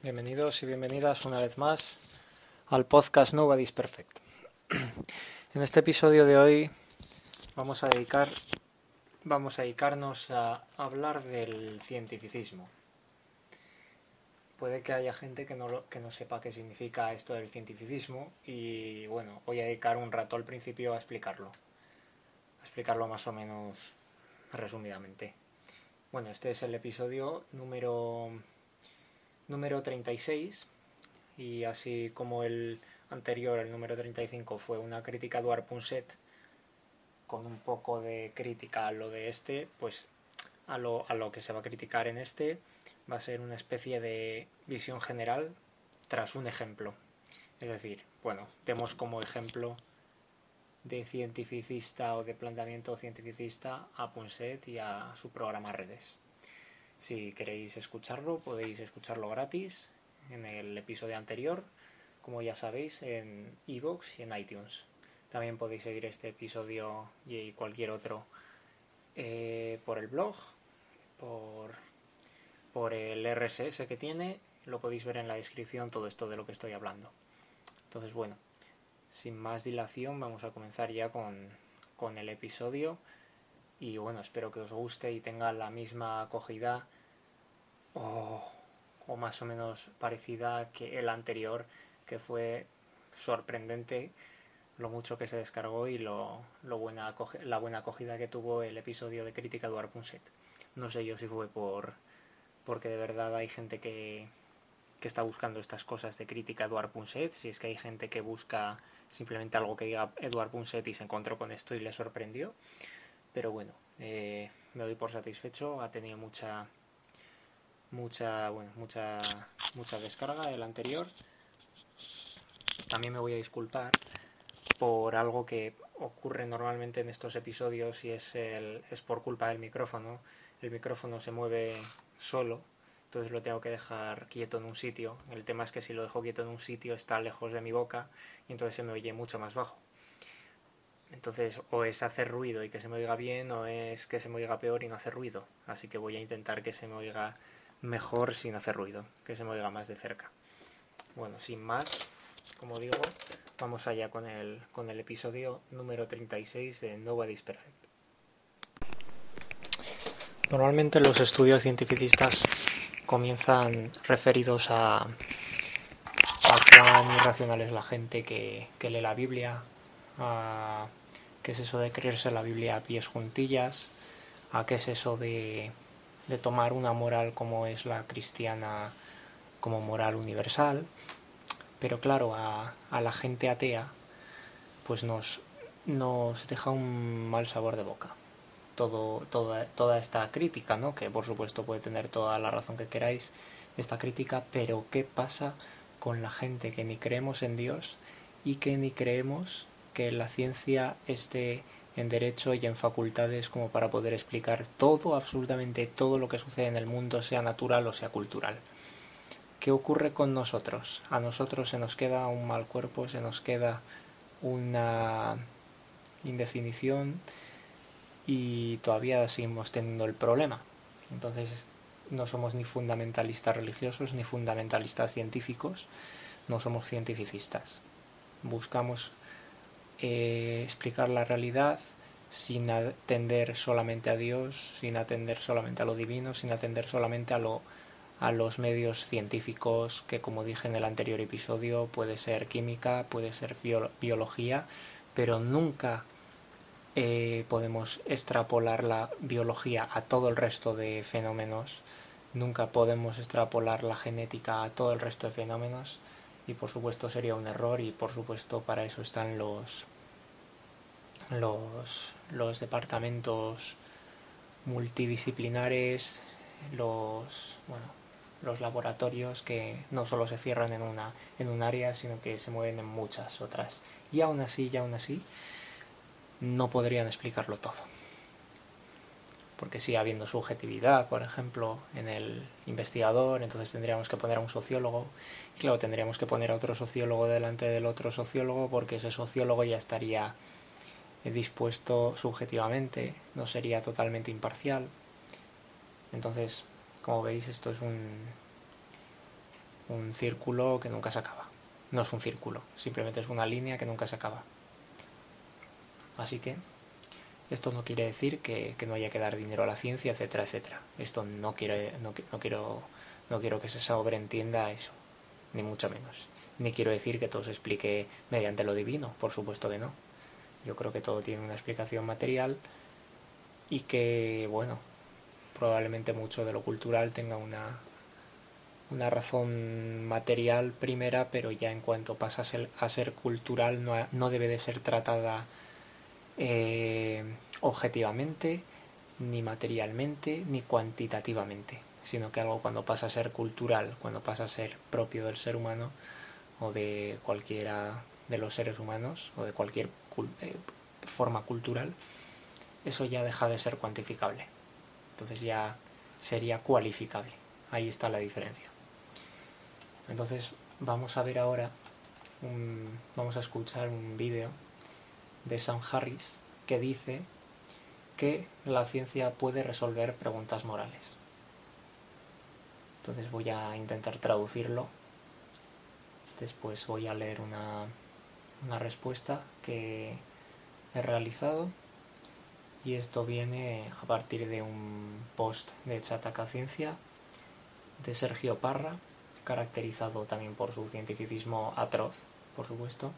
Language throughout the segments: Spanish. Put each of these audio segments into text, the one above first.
Bienvenidos y bienvenidas una vez más al podcast Nobody's Perfect. En este episodio de hoy vamos a dedicar vamos a dedicarnos a hablar del cientificismo. Puede que haya gente que no, que no sepa qué significa esto del cientificismo y bueno, voy a dedicar un rato al principio a explicarlo. A explicarlo más o menos resumidamente. Bueno, este es el episodio número número 36 y así como el anterior, el número 35, fue una crítica a Eduard Punset con un poco de crítica a lo de este, pues a lo, a lo que se va a criticar en este va a ser una especie de visión general tras un ejemplo. Es decir, bueno, demos como ejemplo de cientificista o de planteamiento cientificista a Punset y a su programa Redes. Si queréis escucharlo, podéis escucharlo gratis en el episodio anterior, como ya sabéis, en iVoox y en iTunes. También podéis seguir este episodio y cualquier otro eh, por el blog, por, por el RSS que tiene. Lo podéis ver en la descripción todo esto de lo que estoy hablando. Entonces, bueno, sin más dilación, vamos a comenzar ya con, con el episodio y bueno, espero que os guste y tenga la misma acogida o, más o menos parecida que el anterior, que fue sorprendente lo mucho que se descargó y lo, la buena acogida que tuvo el episodio de crítica de Punset. No sé yo si fue por porque de verdad hay gente que, que está buscando estas cosas de crítica Eduard Punset, si es que hay gente que busca simplemente algo que diga Eduard Punset y se encontró con esto y le sorprendió. Pero bueno, eh, me doy por satisfecho, ha tenido mucha mucha bueno, mucha mucha descarga el anterior. También me voy a disculpar por algo que ocurre normalmente en estos episodios y es el es por culpa del micrófono. El micrófono se mueve solo, entonces lo tengo que dejar quieto en un sitio. El tema es que si lo dejo quieto en un sitio está lejos de mi boca y entonces se me oye mucho más bajo. Entonces, o es hacer ruido y que se me oiga bien, o es que se me oiga peor y no hacer ruido. Así que voy a intentar que se me oiga mejor sin hacer ruido, que se me oiga más de cerca. Bueno, sin más, como digo, vamos allá con el, con el episodio número 36 de Nobody's Perfect. Normalmente los estudios cientificistas comienzan referidos a, a cuán irracional es la gente que, que lee la Biblia, a qué es eso de creerse la Biblia a pies juntillas, a qué es eso de, de tomar una moral como es la cristiana como moral universal, pero claro, a, a la gente atea pues nos, nos deja un mal sabor de boca. Todo, toda, toda esta crítica, ¿no? que por supuesto puede tener toda la razón que queráis, esta crítica, pero ¿qué pasa con la gente que ni creemos en Dios y que ni creemos que la ciencia esté en derecho y en facultades como para poder explicar todo, absolutamente todo lo que sucede en el mundo, sea natural o sea cultural. ¿Qué ocurre con nosotros? A nosotros se nos queda un mal cuerpo, se nos queda una indefinición y todavía seguimos teniendo el problema. Entonces no somos ni fundamentalistas religiosos ni fundamentalistas científicos, no somos cientificistas. Buscamos eh, explicar la realidad sin atender solamente a Dios, sin atender solamente a lo divino, sin atender solamente a, lo, a los medios científicos que, como dije en el anterior episodio, puede ser química, puede ser biología, pero nunca eh, podemos extrapolar la biología a todo el resto de fenómenos, nunca podemos extrapolar la genética a todo el resto de fenómenos, y por supuesto sería un error y por supuesto para eso están los los, los departamentos multidisciplinares los bueno los laboratorios que no solo se cierran en una en un área sino que se mueven en muchas otras. Y aún así y aún así no podrían explicarlo todo. Porque sigue habiendo subjetividad, por ejemplo, en el investigador, entonces tendríamos que poner a un sociólogo, y claro, tendríamos que poner a otro sociólogo delante del otro sociólogo, porque ese sociólogo ya estaría dispuesto subjetivamente, no sería totalmente imparcial. Entonces, como veis, esto es un un círculo que nunca se acaba. No es un círculo, simplemente es una línea que nunca se acaba. Así que esto no quiere decir que, no haya que dar dinero a la ciencia, etcétera, etcétera. Esto no, quiere, no, no, quiero, no quiero que se sobreentienda eso, ni mucho menos. Ni quiero decir que todo se explique mediante lo divino, por supuesto que no. Yo creo que todo tiene una explicación material y que, bueno, probablemente mucho de lo cultural tenga una, una razón material primera, pero ya en cuanto pasa a ser, cultural no, no, debe de ser tratada eh, objetivamente, ni materialmente, ni cuantitativamente, sino que algo cuando pasa a ser cultural, cuando pasa a ser propio del ser humano o de cualquiera de los seres humanos o de cualquier eh, forma cultural, eso ya deja de ser cuantificable. Entonces ya sería cualificable. Ahí está la diferencia. Entonces vamos a ver ahora, vamos a escuchar un vídeo de Sam Harris que dice que la ciencia puede resolver preguntas morales. Entonces voy a intentar traducirlo. Después voy a leer una, una respuesta que he realizado y esto viene a partir de un post de Chataca Ciencia de Sergio Parra, caracterizado también por su cientificismo atroz, por supuesto.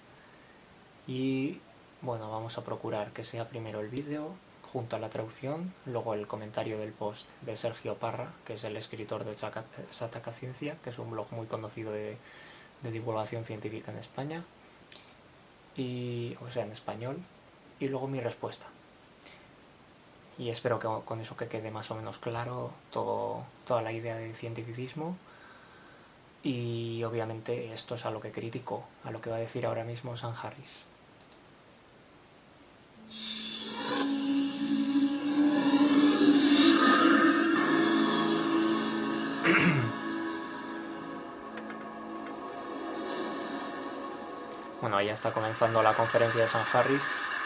Y bueno, vamos a procurar que sea primero el vídeo junto a la traducción, luego el comentario del post de Sergio Parra, que es el escritor de Chataca Ciencia, que es un blog muy conocido de, de divulgación científica en España, y, o sea, en español, y luego mi respuesta y espero que con eso que quede más o menos claro todo, toda la idea del cientificismo y obviamente esto es a lo que critico, a lo que va a decir ahora mismo San Harris. Bueno, ya está comenzando la conferencia de San Harris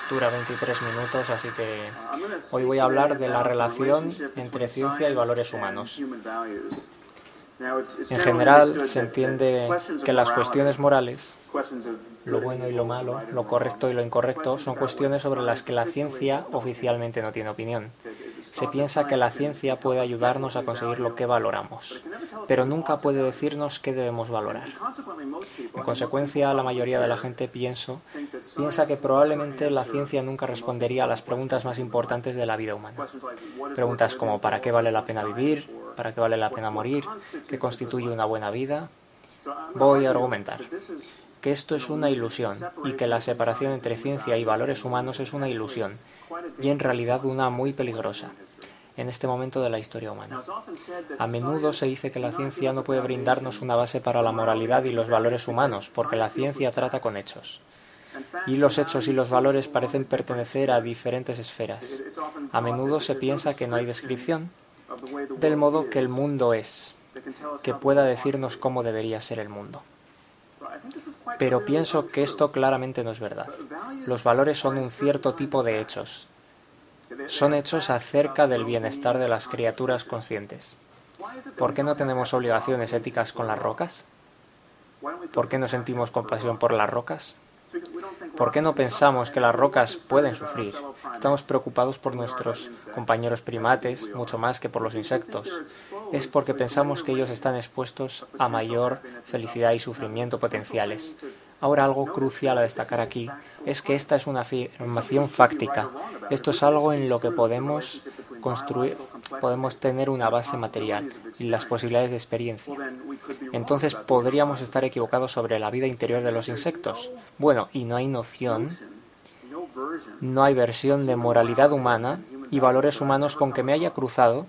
dura 23 minutos, así que hoy voy a hablar de la relación entre ciencia y valores humanos. En general, se entiende que las cuestiones morales, lo bueno y lo malo, lo correcto y lo incorrecto, son cuestiones sobre las que la ciencia oficialmente no tiene opinión. Se piensa que la ciencia puede ayudarnos a conseguir lo que valoramos, pero nunca puede decirnos qué debemos valorar. En consecuencia, la mayoría de la gente pienso, piensa que probablemente la ciencia nunca respondería a las preguntas más importantes de la vida humana. Preguntas como ¿para qué vale la pena vivir? ¿Para qué vale la pena morir? ¿Qué constituye una buena vida? Voy a argumentar que esto es una ilusión y que la separación entre ciencia y valores humanos es una ilusión y en realidad una muy peligrosa en este momento de la historia humana. A menudo se dice que la ciencia no puede brindarnos una base para la moralidad y los valores humanos, porque la ciencia trata con hechos. Y los hechos y los valores parecen pertenecer a diferentes esferas. A menudo se piensa que no hay descripción del modo que el mundo es, que pueda decirnos cómo debería ser el mundo. Pero pienso que esto claramente no es verdad. Los valores son un cierto tipo de hechos. Son hechos acerca del bienestar de las criaturas conscientes. ¿Por qué no tenemos obligaciones éticas con las rocas? ¿Por qué no sentimos compasión por las rocas? ¿Por qué no pensamos que las rocas pueden sufrir? Estamos preocupados por nuestros compañeros primates mucho más que por los insectos. Es porque pensamos que ellos están expuestos a mayor felicidad y sufrimiento potenciales. Ahora algo crucial a destacar aquí es que esta es una afirmación fáctica. Esto es algo en lo que podemos construir, podemos tener una base material y las posibilidades de experiencia. Entonces podríamos estar equivocados sobre la vida interior de los insectos. Bueno, y no hay noción, no hay versión de moralidad humana y valores humanos con que me haya cruzado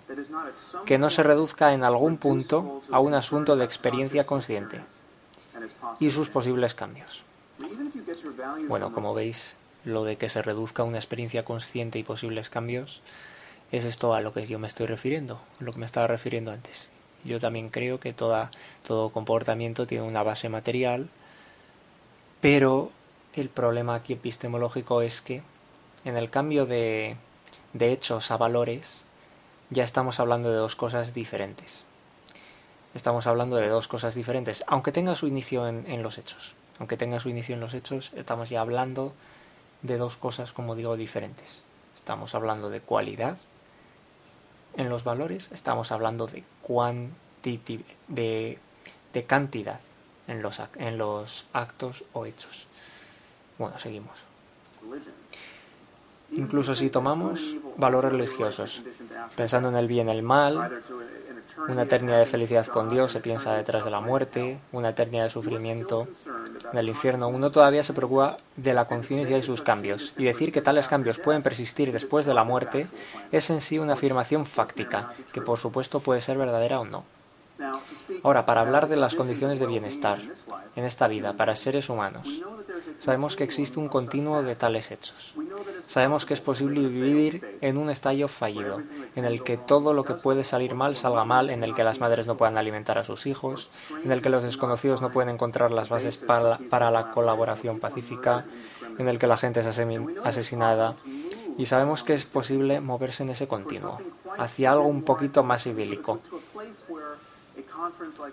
que no se reduzca en algún punto a un asunto de experiencia consciente y sus posibles cambios. Bueno, como veis, lo de que se reduzca una experiencia consciente y posibles cambios es esto a lo que yo me estoy refiriendo, lo que me estaba refiriendo antes. Yo también creo que toda, todo comportamiento tiene una base material, pero el problema aquí epistemológico es que en el cambio de, de hechos a valores ya estamos hablando de dos cosas diferentes. Estamos hablando de dos cosas diferentes, aunque tenga su inicio en, en los hechos. Aunque tenga su inicio en los hechos, estamos ya hablando de dos cosas, como digo, diferentes. Estamos hablando de cualidad en los valores, estamos hablando de, de, de cantidad en los, en los actos o hechos. Bueno, seguimos. Incluso si tomamos valores religiosos, pensando en el bien y el mal, una eternidad de felicidad con Dios se piensa detrás de la muerte, una eternidad de sufrimiento en el infierno, uno todavía se preocupa de la conciencia y sus cambios, y decir que tales cambios pueden persistir después de la muerte es en sí una afirmación fáctica, que por supuesto puede ser verdadera o no. Ahora, para hablar de las condiciones de bienestar en esta vida para seres humanos, sabemos que existe un continuo de tales hechos. Sabemos que es posible vivir en un estallo fallido, en el que todo lo que puede salir mal salga mal, en el que las madres no puedan alimentar a sus hijos, en el que los desconocidos no pueden encontrar las bases para, para la colaboración pacífica, en el que la gente es asesinada. Y sabemos que es posible moverse en ese continuo, hacia algo un poquito más idílico,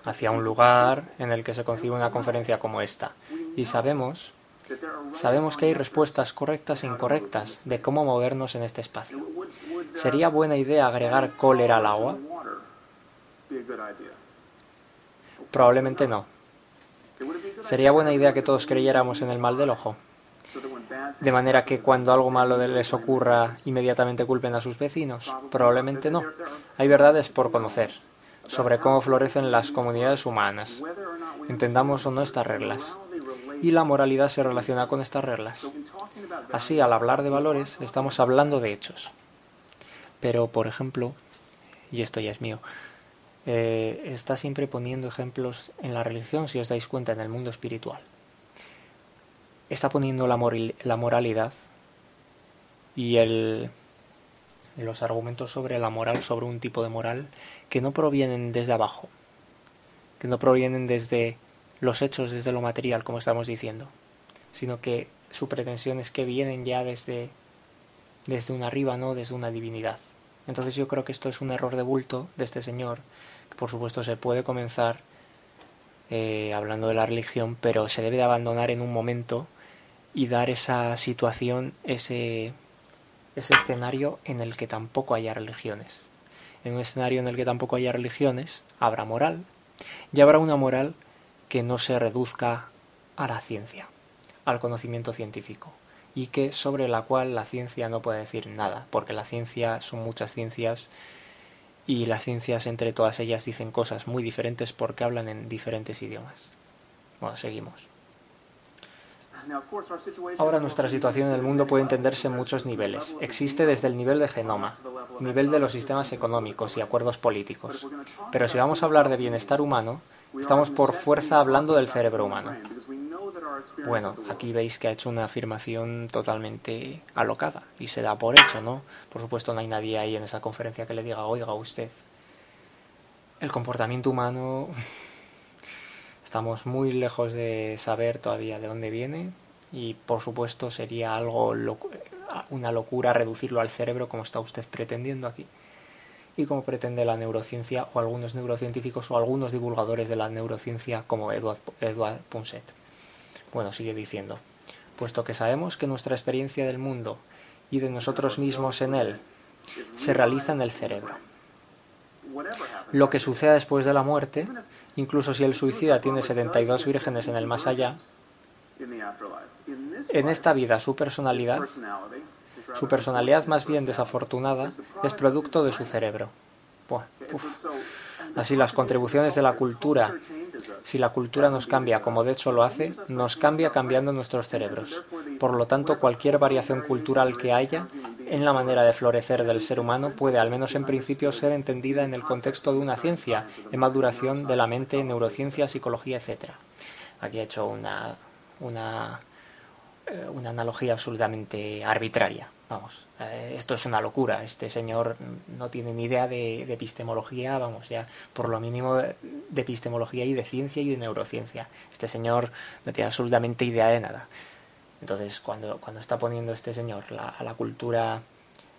hacia un lugar en el que se concibe una conferencia como esta. Y sabemos, sabemos que hay respuestas correctas e incorrectas de cómo movernos en este espacio. ¿Sería buena idea agregar cólera al agua? Probablemente no. ¿Sería buena idea que todos creyéramos en el mal del ojo? De manera que cuando algo malo les ocurra, inmediatamente culpen a sus vecinos. Probablemente no. Hay verdades por conocer sobre cómo florecen las comunidades humanas, entendamos o no estas reglas. Y la moralidad se relaciona con estas reglas. Así, al hablar de valores, estamos hablando de hechos. Pero, por ejemplo, y esto ya es mío, eh, está siempre poniendo ejemplos en la religión, si os dais cuenta, en el mundo espiritual. Está poniendo la, la moralidad y el, los argumentos sobre la moral, sobre un tipo de moral, que no provienen desde abajo, que no provienen desde los hechos, desde lo material, como estamos diciendo, sino que su pretensión es que vienen ya desde, desde un arriba, no desde una divinidad. Entonces yo creo que esto es un error de bulto de este señor, que por supuesto se puede comenzar eh, hablando de la religión, pero se debe de abandonar en un momento y dar esa situación, ese, ese escenario en el que tampoco haya religiones. En un escenario en el que tampoco haya religiones, habrá moral, y habrá una moral que no se reduzca a la ciencia, al conocimiento científico, y que sobre la cual la ciencia no puede decir nada, porque la ciencia son muchas ciencias y las ciencias entre todas ellas dicen cosas muy diferentes porque hablan en diferentes idiomas. Bueno, seguimos. Ahora nuestra situación en el mundo puede entenderse en muchos niveles. Existe desde el nivel de genoma, nivel de los sistemas económicos y acuerdos políticos. Pero si vamos a hablar de bienestar humano, estamos por fuerza hablando del cerebro humano. Bueno, aquí veis que ha hecho una afirmación totalmente alocada y se da por hecho, ¿no? Por supuesto no hay nadie ahí en esa conferencia que le diga, oiga usted, el comportamiento humano Estamos muy lejos de saber todavía de dónde viene y por supuesto sería algo una locura reducirlo al cerebro como está usted pretendiendo aquí y como pretende la neurociencia o algunos neurocientíficos o algunos divulgadores de la neurociencia como Edward, Edward Punset. Bueno, sigue diciendo, puesto que sabemos que nuestra experiencia del mundo y de nosotros mismos en él se realiza en el cerebro. Lo que suceda después de la muerte incluso si el suicida tiene 72 vírgenes en el más allá, en esta vida su personalidad, su personalidad más bien desafortunada, es producto de su cerebro. Así las contribuciones de la cultura, si la cultura nos cambia como de hecho lo hace, nos cambia cambiando nuestros cerebros. Por lo tanto, cualquier variación cultural que haya en la manera de florecer del ser humano puede, al menos en principio, ser entendida en el contexto de una ciencia, en maduración de la mente, neurociencia, psicología, etc. Aquí he hecho una, una, una analogía absolutamente arbitraria. Vamos, eh, esto es una locura. Este señor no tiene ni idea de, epistemología, vamos, ya por lo mínimo de, epistemología y de ciencia y de neurociencia. Este señor no tiene absolutamente idea de nada. Entonces, cuando, cuando está poniendo este señor a la cultura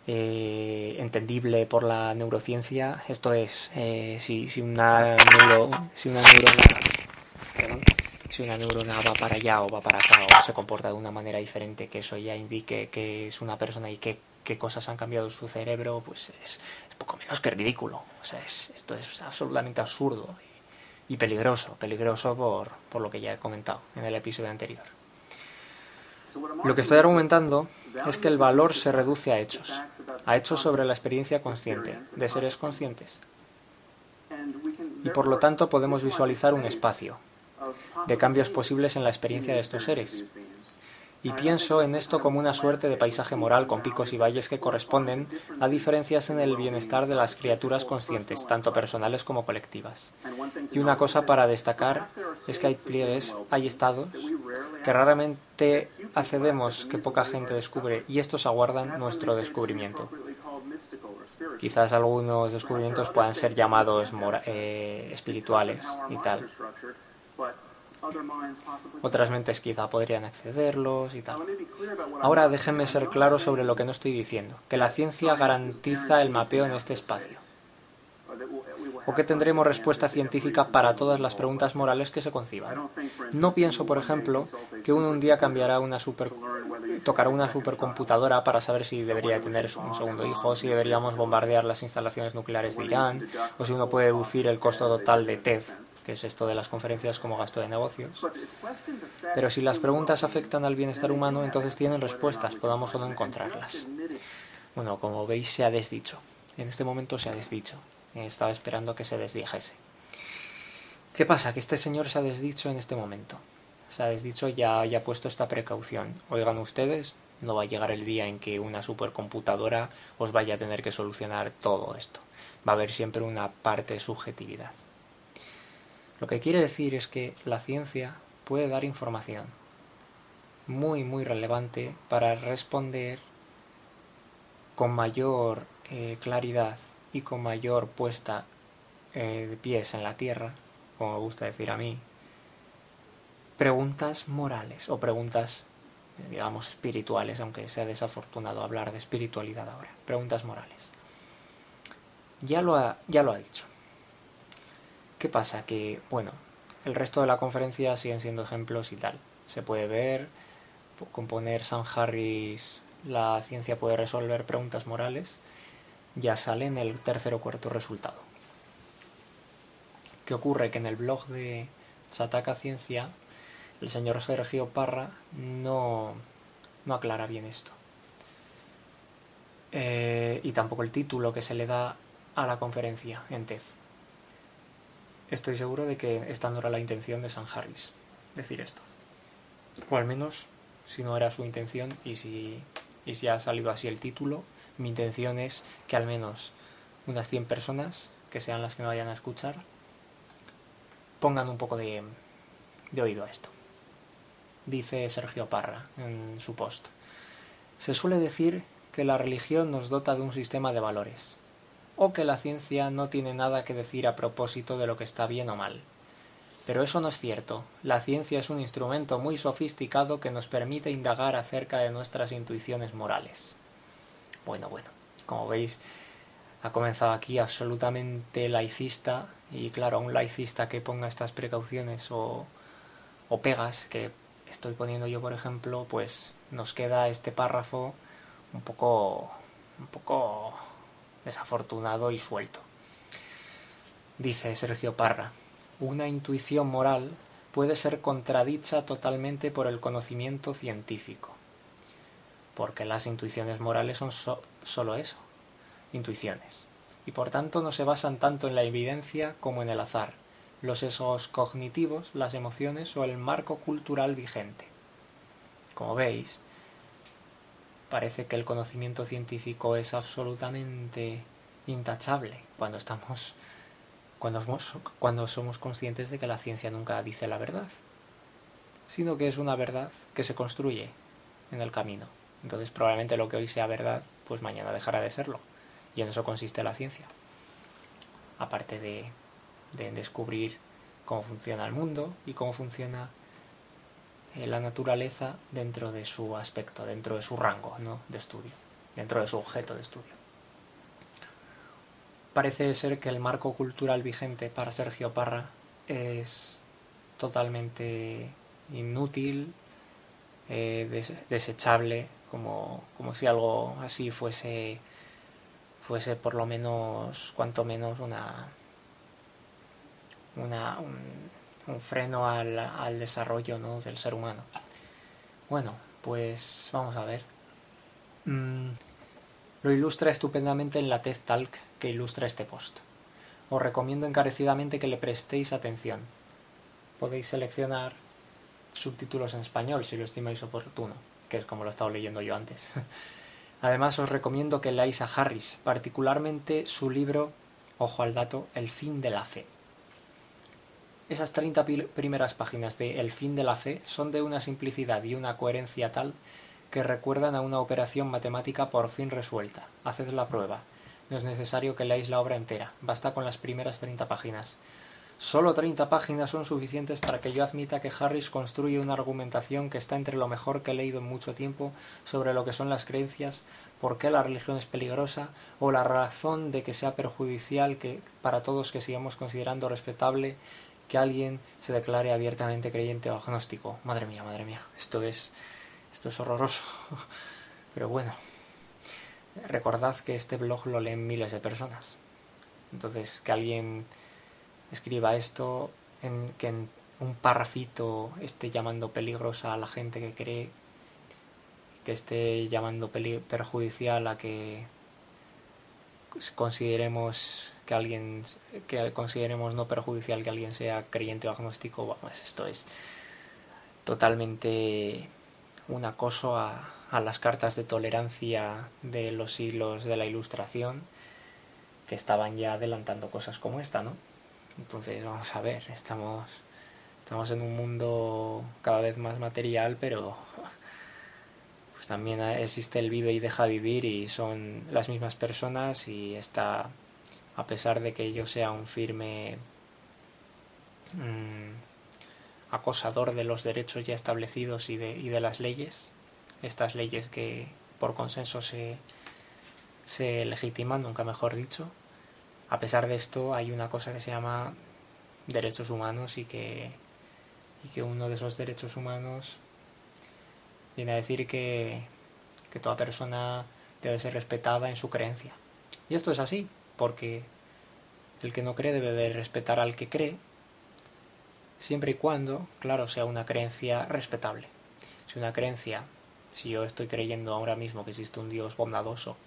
eh, entendible por la neurociencia. Esto es, eh, si, si, una neuro, si una si una neurona va para allá o va para acá o se comporta de una manera diferente, que eso ya indique que es una persona y qué, cosas han cambiado en su cerebro, pues es, poco menos que ridículo. O sea, esto es absolutamente absurdo y, y peligroso, peligroso por, por lo que ya he comentado en el episodio anterior. Lo que estoy argumentando es que el valor se reduce a hechos, a hechos sobre la experiencia consciente, de seres conscientes. Y por lo tanto podemos visualizar un espacio, de cambios posibles en la experiencia de estos seres. Y pienso en esto como una suerte de paisaje moral con picos y valles que corresponden a diferencias en el bienestar de las criaturas conscientes, tanto personales como colectivas. Y una cosa para destacar es que hay pliegues, hay estados que raramente accedemos, que poca gente descubre, y estos aguardan nuestro descubrimiento. Quizás algunos descubrimientos puedan ser llamados eh, espirituales y tal. Otras mentes quizá podrían accederlos y tal. Ahora déjenme ser claro sobre lo que no estoy diciendo, que la ciencia garantiza el mapeo en este espacio. o que tendremos respuesta científica para todas las preguntas morales que se conciban. No pienso, por ejemplo, que uno un día cambiará una super, tocará una supercomputadora para saber si debería tener un segundo hijo, si deberíamos bombardear las instalaciones nucleares de Irán, o si uno puede deducir el costo total de TED, que es esto de las conferencias como gasto de negocios. Pero si las preguntas afectan al bienestar humano, entonces tienen respuestas, podamos o no encontrarlas. Bueno, como veis, se ha desdicho. En este momento se ha desdicho. Estaba esperando que se desdijese. ¿Qué pasa? Que este señor se ha desdicho en este momento. Se ha desdicho ya ha puesto esta precaución. Oigan ustedes, no va a llegar el día en que una supercomputadora os vaya a tener que solucionar todo esto. Va a haber siempre una parte de subjetividad. Lo que quiere decir es que la ciencia puede dar información muy, muy relevante para responder con mayor eh, claridad y con mayor puesta eh, de pies en la tierra, como me gusta decir a mí, preguntas morales o preguntas, digamos, espirituales, aunque sea desafortunado hablar de espiritualidad ahora, preguntas morales. Ya lo ha, ya lo ha dicho. ¿Qué pasa? Que, bueno, el resto de la conferencia siguen siendo ejemplos y tal. Se puede ver, componer San Harris, la ciencia puede resolver preguntas morales, ya sale en el tercer o cuarto resultado. ¿Qué ocurre? Que en el blog de Chataka Ciencia el señor Sergio Parra no, no aclara bien esto. Eh, y tampoco el título que se le da a la conferencia en TED. Estoy seguro de que esta no era la intención de San Harris, decir esto. O al menos, si no era su intención y si, y si ha salido así el título, mi intención es que al menos unas 100 personas, que sean las que me vayan a escuchar, pongan un poco de, de oído a esto. Dice Sergio Parra en su post. Se suele decir que la religión nos dota de un sistema de valores, o que la ciencia no tiene nada que decir a propósito de lo que está bien o mal. Pero eso no es cierto. La ciencia es un instrumento muy sofisticado que nos permite indagar acerca de nuestras intuiciones morales. Bueno, bueno, como veis, ha comenzado aquí absolutamente laicista y claro, a un laicista que ponga estas precauciones o, o pegas que estoy poniendo yo, por ejemplo, pues nos queda este párrafo un poco, un poco desafortunado y suelto. Dice Sergio Parra, una intuición moral puede ser contradicha totalmente por el conocimiento científico porque las intuiciones morales son solo eso, intuiciones, y por tanto no se basan tanto en la evidencia como en el azar, los sesgos cognitivos, las emociones o el marco cultural vigente. Como veis, parece que el conocimiento científico es absolutamente intachable cuando estamos cuando somos conscientes de que la ciencia nunca dice la verdad, sino que es una verdad que se construye en el camino. Entonces probablemente lo que hoy sea verdad, pues mañana dejará de serlo. Y en eso consiste la ciencia. Aparte de, descubrir cómo funciona el mundo y cómo funciona la naturaleza dentro de su aspecto, dentro de su rango ¿no? de estudio. dentro de su objeto de estudio. Parece ser que el marco cultural vigente para Sergio Parra es totalmente inútil, eh, desechable, como, como si algo así fuese fuese por lo menos, cuanto menos, una, una un, freno al, al desarrollo ¿no? del ser humano. Bueno, pues vamos a ver. Mm, lo ilustra estupendamente en la TED Talk que ilustra este post. Os recomiendo encarecidamente que le prestéis atención. Podéis seleccionar subtítulos en español si lo estimáis oportuno, que es como lo he estado leyendo yo antes. Además os recomiendo que leáis a Harris, particularmente su libro, ojo al dato, El fin de la fe. Esas 30 primeras páginas de El fin de la fe son de una simplicidad y una coherencia tal que recuerdan a una operación matemática por fin resuelta. Haced la prueba. No es necesario que leáis la obra entera, basta con las primeras 30 páginas. Solo 30 páginas son suficientes para que yo admita que Harris construye una argumentación que está entre lo mejor que he leído en mucho tiempo sobre lo que son las creencias, por qué la religión es peligrosa o la razón de que sea perjudicial que para todos que sigamos considerando respetable que alguien se declare abiertamente creyente o agnóstico. Madre mía, madre mía, esto es esto es horroroso. Pero bueno, recordad que este blog lo leen miles de personas. Entonces, que alguien escriba esto, en, que en un parrafito esté llamando peligrosa a la gente que cree, que esté llamando perjudicial a que consideremos que alguien que consideremos no perjudicial que alguien sea creyente o agnóstico, vamos, esto es totalmente un acoso a, a las cartas de tolerancia de los siglos de la Ilustración que estaban ya adelantando cosas como esta, ¿no? Entonces, vamos a ver, estamos, estamos en un mundo cada vez más material, pero pues también existe el vive y deja vivir y son las mismas personas y está, a pesar de que yo sea un firme mm, acosador de los derechos ya establecidos y de, y de las leyes, estas leyes que por consenso se, se legitiman, nunca mejor dicho, a pesar de esto hay una cosa que se llama derechos humanos y que, y que uno de esos derechos humanos viene a decir que, que toda persona debe ser respetada en su creencia. Y esto es así, porque el que no cree debe de respetar al que cree, siempre y cuando, claro, sea una creencia respetable. Si una creencia, si yo estoy creyendo ahora mismo que existe un Dios bondadoso,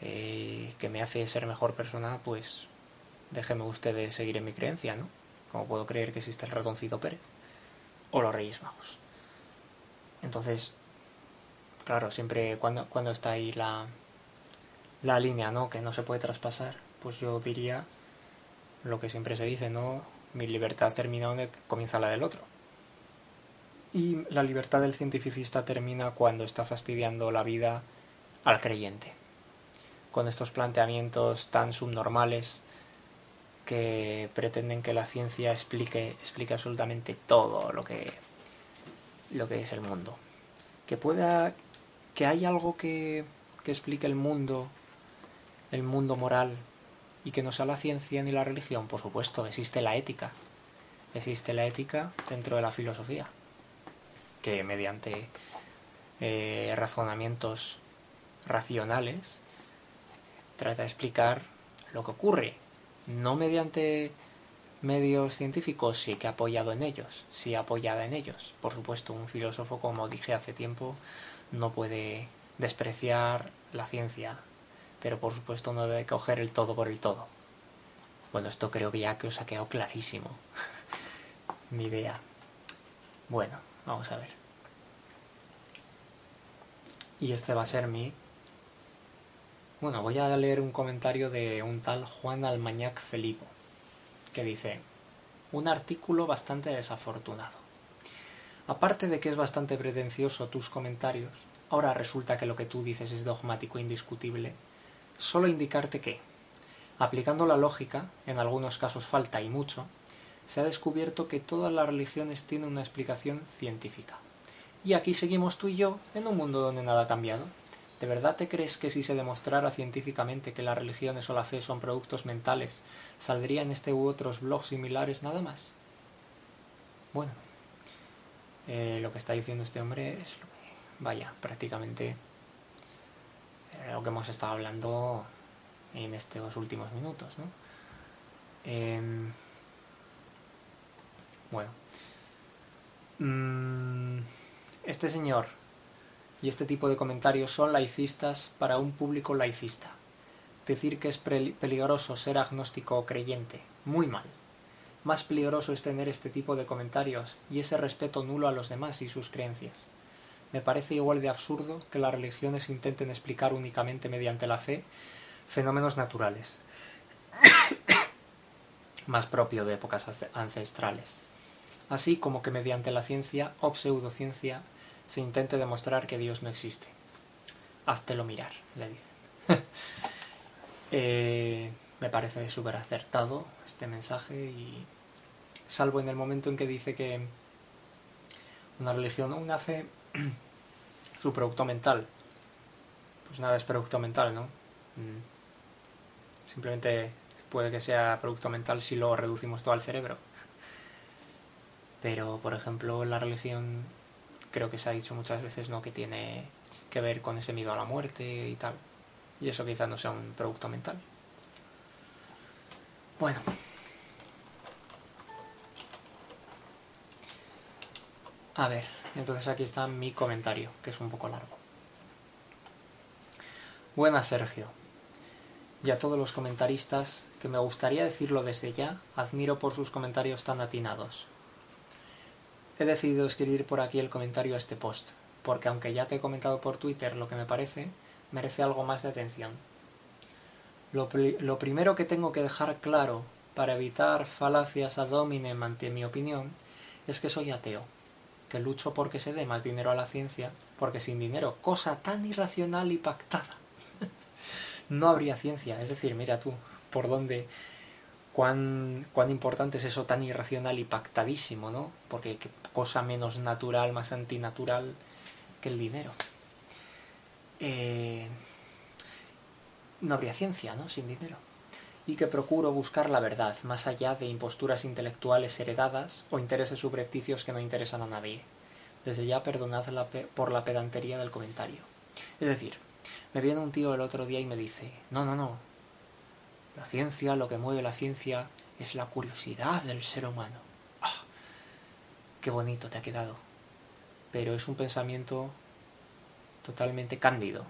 eh, que me hace ser mejor persona, pues déjeme usted seguir en mi creencia, ¿no? Como puedo creer que existe el ratoncito Pérez o los Reyes Magos. Entonces, claro, siempre cuando, cuando está ahí la, la línea, ¿no? Que no se puede traspasar, pues yo diría lo que siempre se dice, ¿no? Mi libertad termina donde comienza la del otro. Y la libertad del cientificista termina cuando está fastidiando la vida al creyente con estos planteamientos tan subnormales que pretenden que la ciencia explique, explique absolutamente todo lo que, lo que es el mundo. Que pueda. que hay algo que, que explique el mundo, el mundo moral, y que no sea la ciencia ni la religión, por supuesto, existe la ética. Existe la ética dentro de la filosofía, que mediante eh, razonamientos racionales trata de explicar lo que ocurre, no mediante medios científicos, sí que ha apoyado en ellos, sí apoyada en ellos. Por supuesto, un filósofo, como dije hace tiempo, no puede despreciar la ciencia, pero por supuesto no debe coger el todo por el todo. Bueno, esto creo que ya que os ha quedado clarísimo. Mi idea. Bueno, vamos a ver. Y este va a ser mi bueno, voy a leer un comentario de un tal Juan Almañac Felipo, que dice, un artículo bastante desafortunado. Aparte de que es bastante pretencioso tus comentarios, ahora resulta que lo que tú dices es dogmático e indiscutible, solo indicarte que, aplicando la lógica, en algunos casos falta y mucho, se ha descubierto que todas las religiones tienen una explicación científica. Y aquí seguimos tú y yo en un mundo donde nada ha cambiado ¿De verdad te crees que si se demostrara científicamente que las religiones o la fe son productos mentales, saldrían este u otros blogs similares nada más? Bueno, eh, lo que está diciendo este hombre es, vaya, prácticamente eh, lo que hemos estado hablando en estos últimos minutos, ¿no? Em, bueno. Mm, este señor y este tipo de comentarios son laicistas para un público laicista. Decir que es peligroso ser agnóstico o creyente, muy mal. Más peligroso es tener este tipo de comentarios y ese respeto nulo a los demás y sus creencias. Me parece igual de absurdo que las religiones intenten explicar únicamente mediante la fe fenómenos naturales, más propio de épocas ancestrales, así como que mediante la ciencia o pseudociencia se intente demostrar que Dios no existe. Háztelo mirar, le dicen. Eh, me parece súper acertado este mensaje y salvo en el momento en que dice que una religión o una fe, su producto mental, pues nada es producto mental, ¿no? Mm. Simplemente puede que sea producto mental si lo reducimos todo al cerebro. Pero, por ejemplo, la religión creo que se ha dicho muchas veces, ¿no? Que tiene que ver con ese miedo a la muerte y tal. Y eso quizás no sea un producto mental. Bueno. A ver, entonces aquí está mi comentario, que es un poco largo. Buenas, Sergio. Y a todos los comentaristas, que me gustaría decirlo desde ya, admiro por sus comentarios tan atinados. He decidido escribir por aquí el comentario a este post, porque aunque ya te he comentado por Twitter lo que me parece, merece algo más de atención. Lo, primero que tengo que dejar claro para evitar falacias ad hominem ante mi opinión es que soy ateo, que lucho porque se dé más dinero a la ciencia, porque sin dinero, cosa tan irracional y pactada, no habría ciencia. Es decir, mira tú, por dónde cuán, cuán importante es eso tan irracional y pactadísimo, ¿no? Porque cosa menos natural, más antinatural que el dinero. Eh, no habría ciencia, ¿no? Sin dinero. Y que procuro buscar la verdad, más allá de imposturas intelectuales heredadas o intereses subrepticios que no interesan a nadie. Desde ya perdonad por la pedantería del comentario. Es decir, me viene un tío el otro día y me dice, no, no, no, la ciencia, lo que mueve la ciencia, es la curiosidad del ser humano. ¡Qué bonito te ha quedado! Pero es un pensamiento totalmente cándido,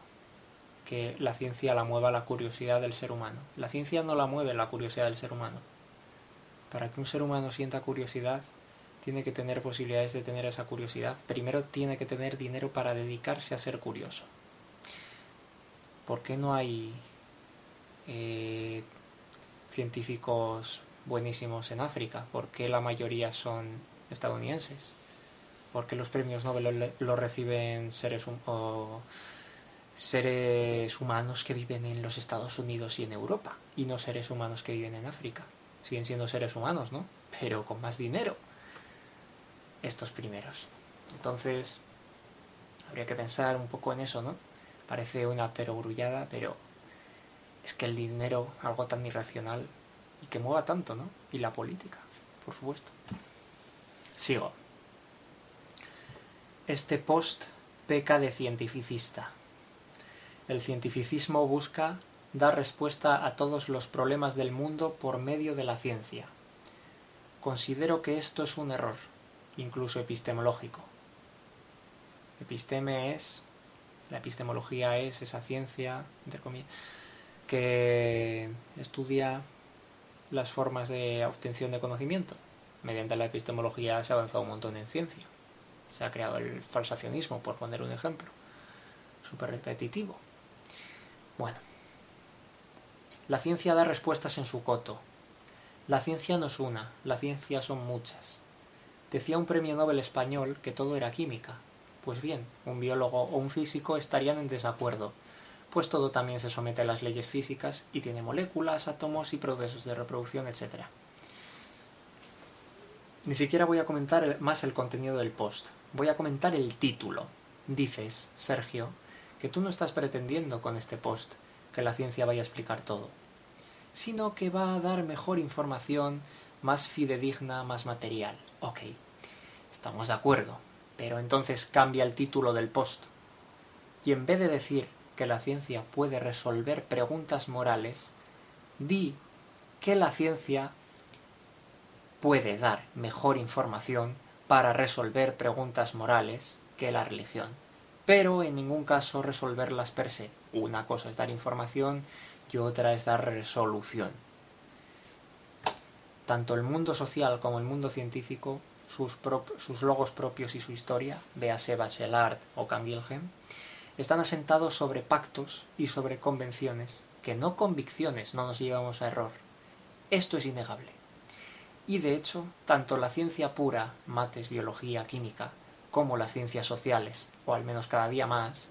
que la ciencia la mueva la curiosidad del ser humano. La ciencia no la mueve la curiosidad del ser humano. Para que un ser humano sienta curiosidad, tiene que tener posibilidades de tener esa curiosidad. Primero tiene que tener dinero para dedicarse a ser curioso. ¿Por qué no hay eh, científicos buenísimos en África? ¿Por qué la mayoría son estadounidenses? ¿Por qué los premios Nobel los reciben seres, seres humanos que viven en los Estados Unidos y en Europa y no seres humanos que viven en África? Siguen siendo seres humanos, ¿no? Pero con más dinero. Estos primeros. Entonces, habría que pensar un poco en eso, ¿no? Parece una perogrullada, pero es que el dinero, algo tan irracional y que mueva tanto, ¿no? Y la política, por supuesto. Sigo. Este post peca de cientificista. El cientificismo busca dar respuesta a todos los problemas del mundo por medio de la ciencia. Considero que esto es un error, incluso epistemológico. Episteme es, la epistemología es esa ciencia, que estudia las formas de obtención de conocimiento. Mediante la epistemología se ha avanzado un montón en ciencia. Se ha creado el falsacionismo, por poner un ejemplo. Súper repetitivo. Bueno. La ciencia da respuestas en su coto. La ciencia no es una, la ciencia son muchas. Decía un premio Nobel español que todo era química. Pues bien, un biólogo o un físico estarían en desacuerdo, pues todo también se somete a las leyes físicas y tiene moléculas, átomos y procesos de reproducción, etc. Ni siquiera voy a comentar más el contenido del post, voy a comentar el título. Dices, Sergio, que tú no estás pretendiendo con este post que la ciencia vaya a explicar todo, sino que va a dar mejor información, más fidedigna, más material. Ok, estamos de acuerdo, pero entonces cambia el título del post. Y en vez de decir que la ciencia puede resolver preguntas morales, di que la ciencia puede dar mejor información para resolver preguntas morales que la religión, pero en ningún caso resolverlas per se. Una cosa es dar información y otra es dar resolución. Tanto el mundo social como el mundo científico, sus, sus logos propios y su historia, véase Bachelard o Canguilhem, están asentados sobre pactos y sobre convenciones, que no convicciones no nos llevamos a error. Esto es innegable. Y de hecho, tanto la ciencia pura, mates, biología, química, como las ciencias sociales, o al menos cada día más,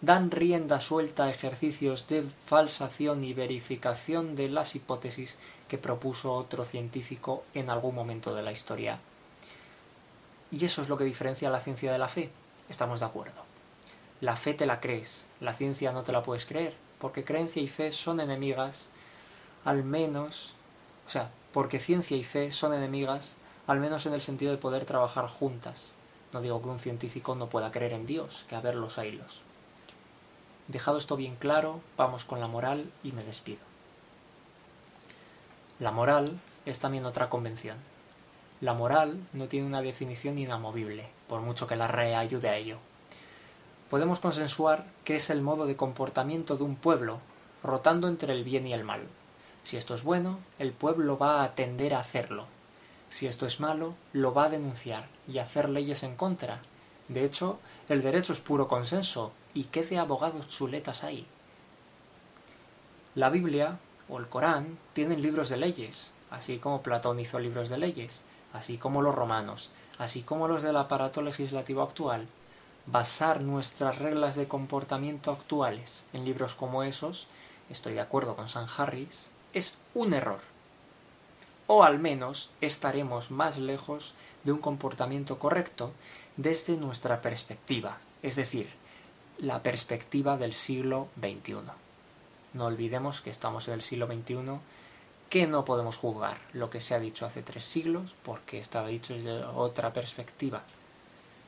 dan rienda suelta a ejercicios de falsación y verificación de las hipótesis que propuso otro científico en algún momento de la historia. Y eso es lo que diferencia la ciencia de la fe. Estamos de acuerdo. La fe te la crees, la ciencia no te la puedes creer, porque creencia y fe son enemigas, al menos, o sea, porque ciencia y fe son enemigas, al menos en el sentido de poder trabajar juntas. No digo que un científico no pueda creer en Dios, que a ver los hilos. Dejado esto bien claro, vamos con la moral y me despido. La moral es también otra convención. La moral no tiene una definición inamovible, por mucho que la RAE ayude a ello. Podemos consensuar que es el modo de comportamiento de un pueblo, rotando entre el bien y el mal. Si esto es bueno, el pueblo va a tender a hacerlo. Si esto es malo, lo va a denunciar y hacer leyes en contra. De hecho, el derecho es puro consenso, ¿Y qué de abogados chuletas hay? La Biblia o el Corán tienen libros de leyes, así como Platón hizo libros de leyes, así como los romanos, así como los del aparato legislativo actual. Basar nuestras reglas de comportamiento actuales en libros como esos, estoy de acuerdo con San Harris, es un error. O al menos estaremos más lejos de un comportamiento correcto desde nuestra perspectiva, es decir, la perspectiva del siglo XXI. No olvidemos que estamos en el siglo XXI, que no podemos juzgar lo que se ha dicho hace tres siglos, porque estaba dicho desde otra perspectiva.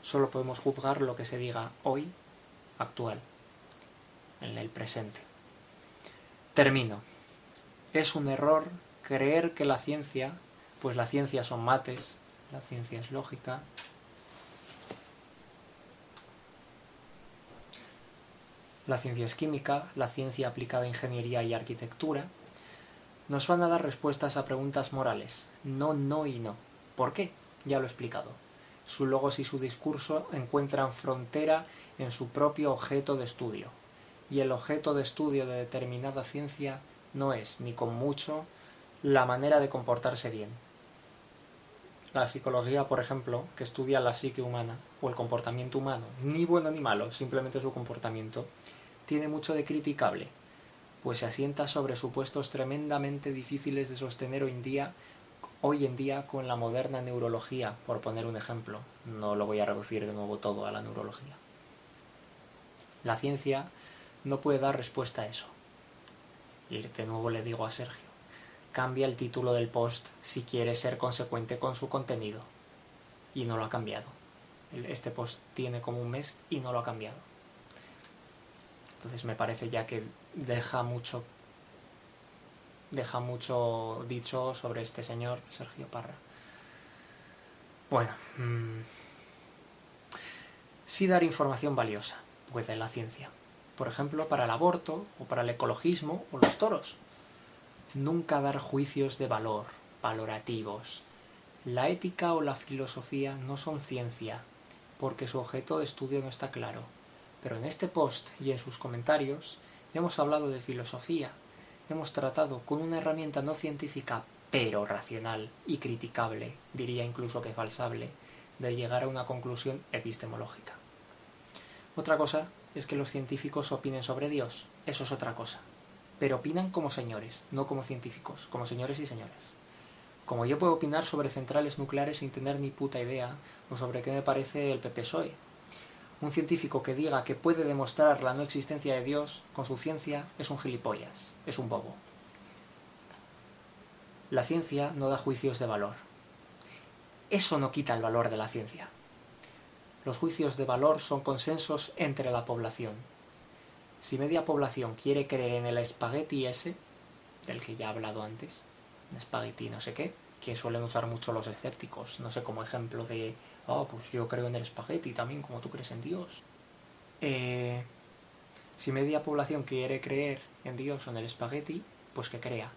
Solo podemos juzgar lo que se diga hoy, actual, en el presente. Termino. Es un error creer que la ciencia, pues la ciencia son mates, la ciencia es lógica, la ciencia es química, la ciencia aplicada a ingeniería y arquitectura, nos van a dar respuestas a preguntas morales. No, no y no. ¿Por qué? Ya lo he explicado. Su logos y su discurso encuentran frontera en su propio objeto de estudio. Y el objeto de estudio de determinada ciencia no es, ni con mucho, la manera de comportarse bien. La psicología, por ejemplo, que estudia la psique humana o el comportamiento humano, ni bueno ni malo, simplemente su comportamiento, tiene mucho de criticable, pues se asienta sobre supuestos tremendamente difíciles de sostener hoy en día, hoy en día con la moderna neurología, por poner un ejemplo. No lo voy a reducir de nuevo todo a la neurología. La ciencia no puede dar respuesta a eso. Y de nuevo le digo a Sergio, cambia el título del post si quiere ser consecuente con su contenido. Y no lo ha cambiado. Este post tiene como un mes y no lo ha cambiado. Entonces me parece ya que deja mucho deja mucho dicho sobre este señor Sergio Parra. Bueno, mm, sí dar información valiosa puede la ciencia. Por ejemplo, para el aborto o para el ecologismo o los toros. Nunca dar juicios de valor, valorativos. La ética o la filosofía no son ciencia, porque su objeto de estudio no está claro pero en este post y en sus comentarios hemos hablado de filosofía, hemos tratado con una herramienta no científica, pero racional y criticable, diría incluso que falsable, de llegar a una conclusión epistemológica. Otra cosa es que los científicos opinen sobre Dios, eso es otra cosa, pero opinan como señores, no como científicos, como señores y señoras. Como yo puedo opinar sobre centrales nucleares sin tener ni puta idea, o sobre qué me parece el PPSOE, Un científico que diga que puede demostrar la no existencia de Dios con su ciencia es un gilipollas, es un bobo. La ciencia no da juicios de valor. Eso no quita el valor de la ciencia. Los juicios de valor son consensos entre la población. Si media población quiere creer en el espagueti ese, del que ya he hablado antes, espagueti no sé qué, que suelen usar mucho los escépticos, no sé, como ejemplo de, oh, pues yo creo en el espagueti también, como tú crees en Dios. Eh, si media población quiere creer en Dios o en el espagueti, pues que crea.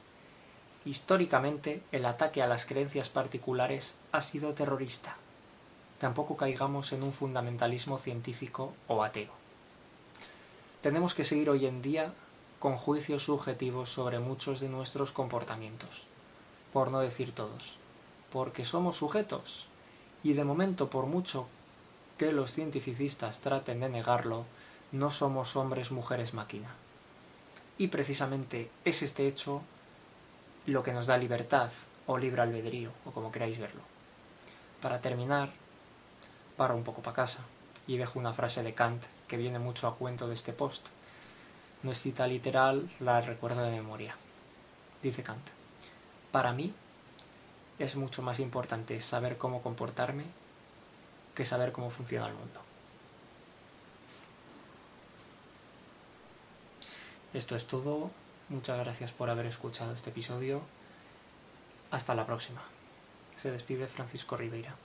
Históricamente, el ataque a las creencias particulares ha sido terrorista. Tampoco caigamos en un fundamentalismo científico o ateo. Tenemos que seguir hoy en día con juicios subjetivos sobre muchos de nuestros comportamientos, por no decir todos, porque somos sujetos, y de momento por mucho que los cientificistas traten de negarlo, no somos hombres, mujeres, máquina. Y precisamente es este hecho lo que nos da libertad o libre albedrío, o como queráis verlo. Para terminar, paro un poco para casa y dejo una frase de Kant que viene mucho a cuento de este post. No es cita literal, la recuerdo de memoria. Dice Kant, para mí es mucho más importante saber cómo comportarme que saber cómo funciona el mundo. Esto es todo. Muchas gracias por haber escuchado este episodio. Hasta la próxima. Se despide Francisco Ribeira.